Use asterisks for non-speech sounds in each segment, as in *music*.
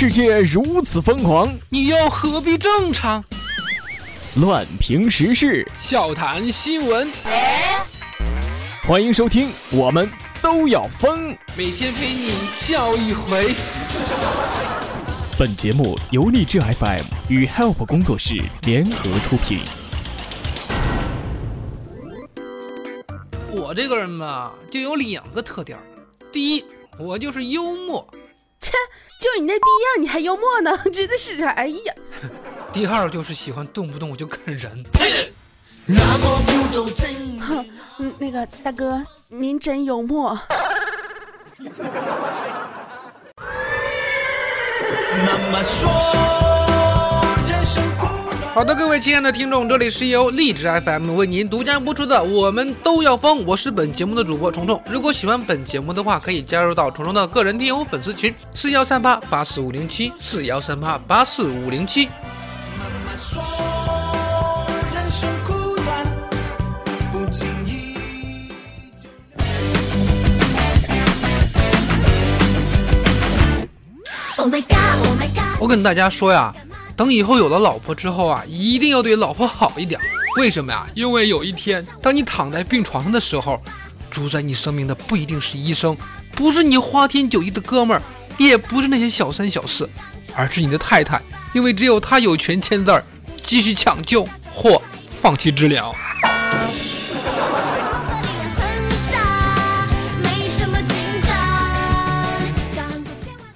世界如此疯狂，你又何必正常？乱评时事，笑谈新闻，欢迎收听，我们都要疯。每天陪你笑一回。本节目由荔枝 FM 与 Help 工作室联合出品。我这个人吧，就有两个特点。第一，我就是幽默；切，就你那逼样，你还幽默呢？*laughs* 真的是，哎呀。*laughs* 第二，就是喜欢动不动我就啃人。哼，嗯，那个大哥，您真幽默。好的，各位亲爱的听众，这里是由荔枝 FM 为您独家播出的《我们都要疯》，我是本节目的主播虫虫。如果喜欢本节目的话，可以加入到虫虫的个人听友粉丝群：四幺三八八四五零七，四幺三八八四五零七。我跟大家说呀，等以后有了老婆之后啊，一定要对老婆好一点。为什么呀？因为有一天，当你躺在病床上的时候，主宰你生命的不一定是医生，不是你花天酒地的哥们儿，也不是那些小三小四，而是你的太太。因为只有她有权签字儿，继续抢救或放弃治疗。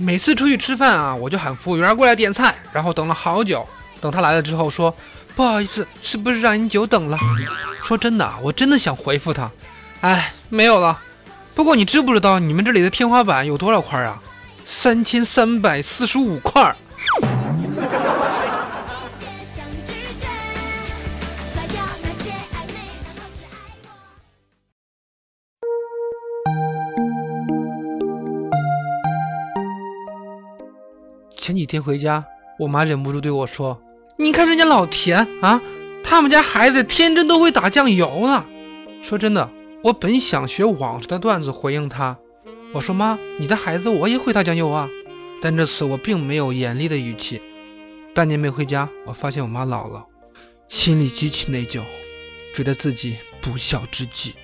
每次出去吃饭啊，我就喊服务员过来点菜，然后等了好久。等他来了之后，说不好意思，是不是让您久等了？说真的，我真的想回复他，哎，没有了。不过你知不知道你们这里的天花板有多少块啊？三千三百四十五块。前几天回家，我妈忍不住对我说：“你看人家老田啊，他们家孩子天真都会打酱油了。”说真的，我本想学网上的段子回应她，我说：“妈，你的孩子我也会打酱油啊。”但这次我并没有严厉的语气。半年没回家，我发现我妈老了，心里极其内疚，觉得自己不孝之极。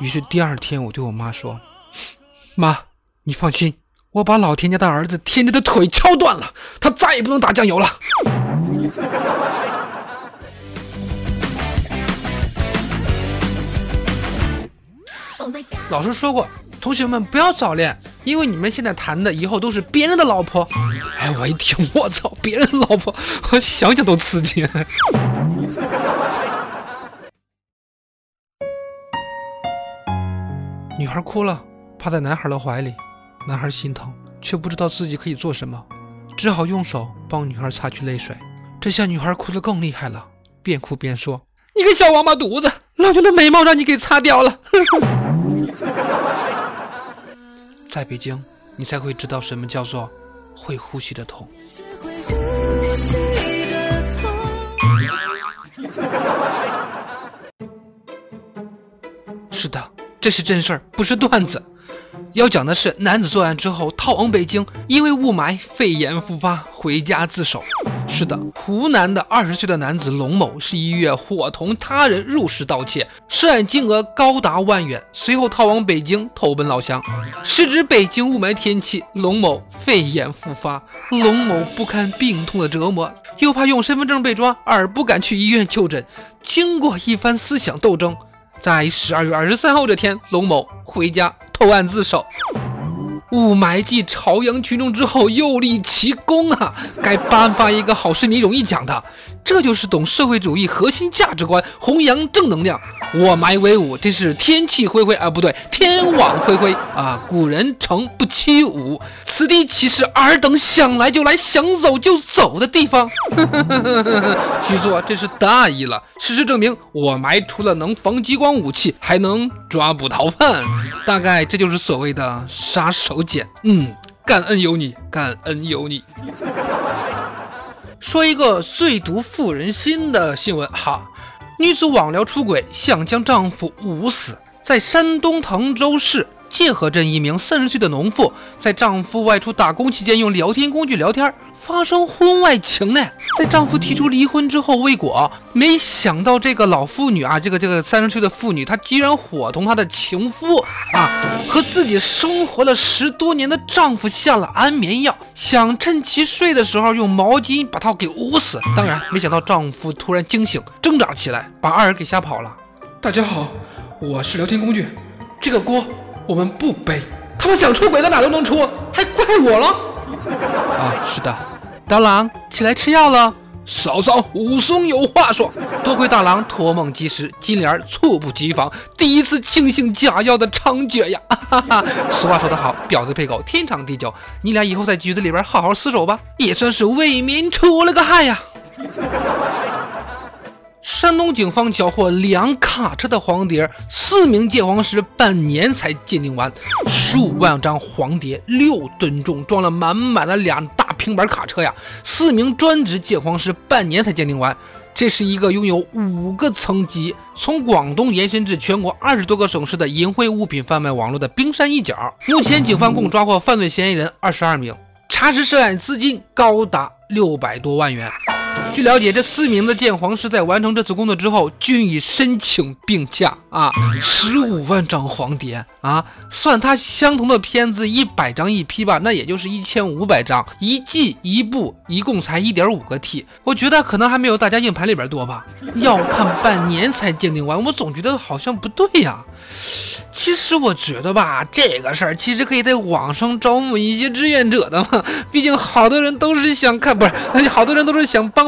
于是第二天，我对我妈说：“ *laughs* 妈，你放心，我把老田家的儿子天天的腿敲断了，他再也不能打酱油了。”老师说过，同学们不要早恋，因为你们现在谈的以后都是别人的老婆。哎，我一听，我操，别人的老婆，*laughs* 我想想都刺激。女孩哭了，趴在男孩的怀里，男孩心疼，却不知道自己可以做什么，只好用手帮女孩擦去泪水。这下女孩哭得更厉害了，边哭边说：“你个小王八犊子，老娘的眉毛让你给擦掉了！” *laughs* 在北京，你才会知道什么叫做会呼吸的痛。*laughs* 是的。这是真事儿，不是段子。要讲的是，男子作案之后逃往北京，因为雾霾肺炎复发，回家自首。是的，湖南的二十岁的男子龙某十一月伙同他人入室盗窃，涉案金额高达万元，随后逃往北京投奔老乡。时值北京雾霾天气，龙某肺炎复发，龙某不堪病痛的折磨，又怕用身份证被抓，而不敢去医院就诊。经过一番思想斗争。在十二月二十三号这天，龙某回家投案自首。雾霾季朝阳群众之后又立奇功啊！该颁发一个好市民荣誉奖的。这就是懂社会主义核心价值观，弘扬正能量。我埋威武，这是天气恢恢啊，不对，天网恢恢啊。古人诚不欺吾，此地岂是尔等想来就来、想走就走的地方？*laughs* 据说这是大意了。事实证明，我埋除了能防激光武器，还能抓捕逃犯。大概这就是所谓的杀手锏。嗯，感恩有你，感恩有你。说一个最毒妇人心的新闻哈，女子网聊出轨，想将丈夫捂死。在山东滕州市界河镇，一名三十岁的农妇，在丈夫外出打工期间，用聊天工具聊天，发生婚外情呢。在丈夫提出离婚之后未果，没想到这个老妇女啊，这个这个三十岁的妇女，她居然伙同她的情夫啊，和自己生活了十多年的丈夫下了安眠药，想趁其睡的时候用毛巾把他给捂死。当然，没想到丈夫突然惊醒，挣扎起来，把二人给吓跑了。大家好。我是聊天工具，这个锅我们不背。他们想出轨，到哪都能出，还怪我了？啊，是的，大郎起来吃药了。嫂嫂，武松有话说。多亏大郎托梦及时，金莲猝不及防，第一次庆幸假药的猖獗呀！哈哈，俗话说得好，婊子配狗，天长地久。你俩以后在局子里边好好厮守吧，也算是为民除了个害呀。山东警方缴获两卡车的黄碟，四名鉴黄师半年才鉴定完，十五万张黄碟，六吨重，装了满满的两大平板卡车呀！四名专职鉴黄师半年才鉴定完，这是一个拥有五个层级，从广东延伸至全国二十多个省市的淫秽物品贩卖网络的冰山一角。目前，警方共抓获犯罪嫌疑人二十二名，查实涉案资金高达六百多万元。据了解，这四名的鉴黄师在完成这次工作之后，均已申请病假啊！十五万张黄碟啊，算它相同的片子一百张一批吧，那也就是一千五百张一季一部，一共才一点五个 T。我觉得可能还没有大家硬盘里边多吧。要看半年才鉴定完，我总觉得好像不对呀。其实我觉得吧，这个事儿其实可以在网上招募一些志愿者的嘛，毕竟好多人都是想看，不是，好多人都是想帮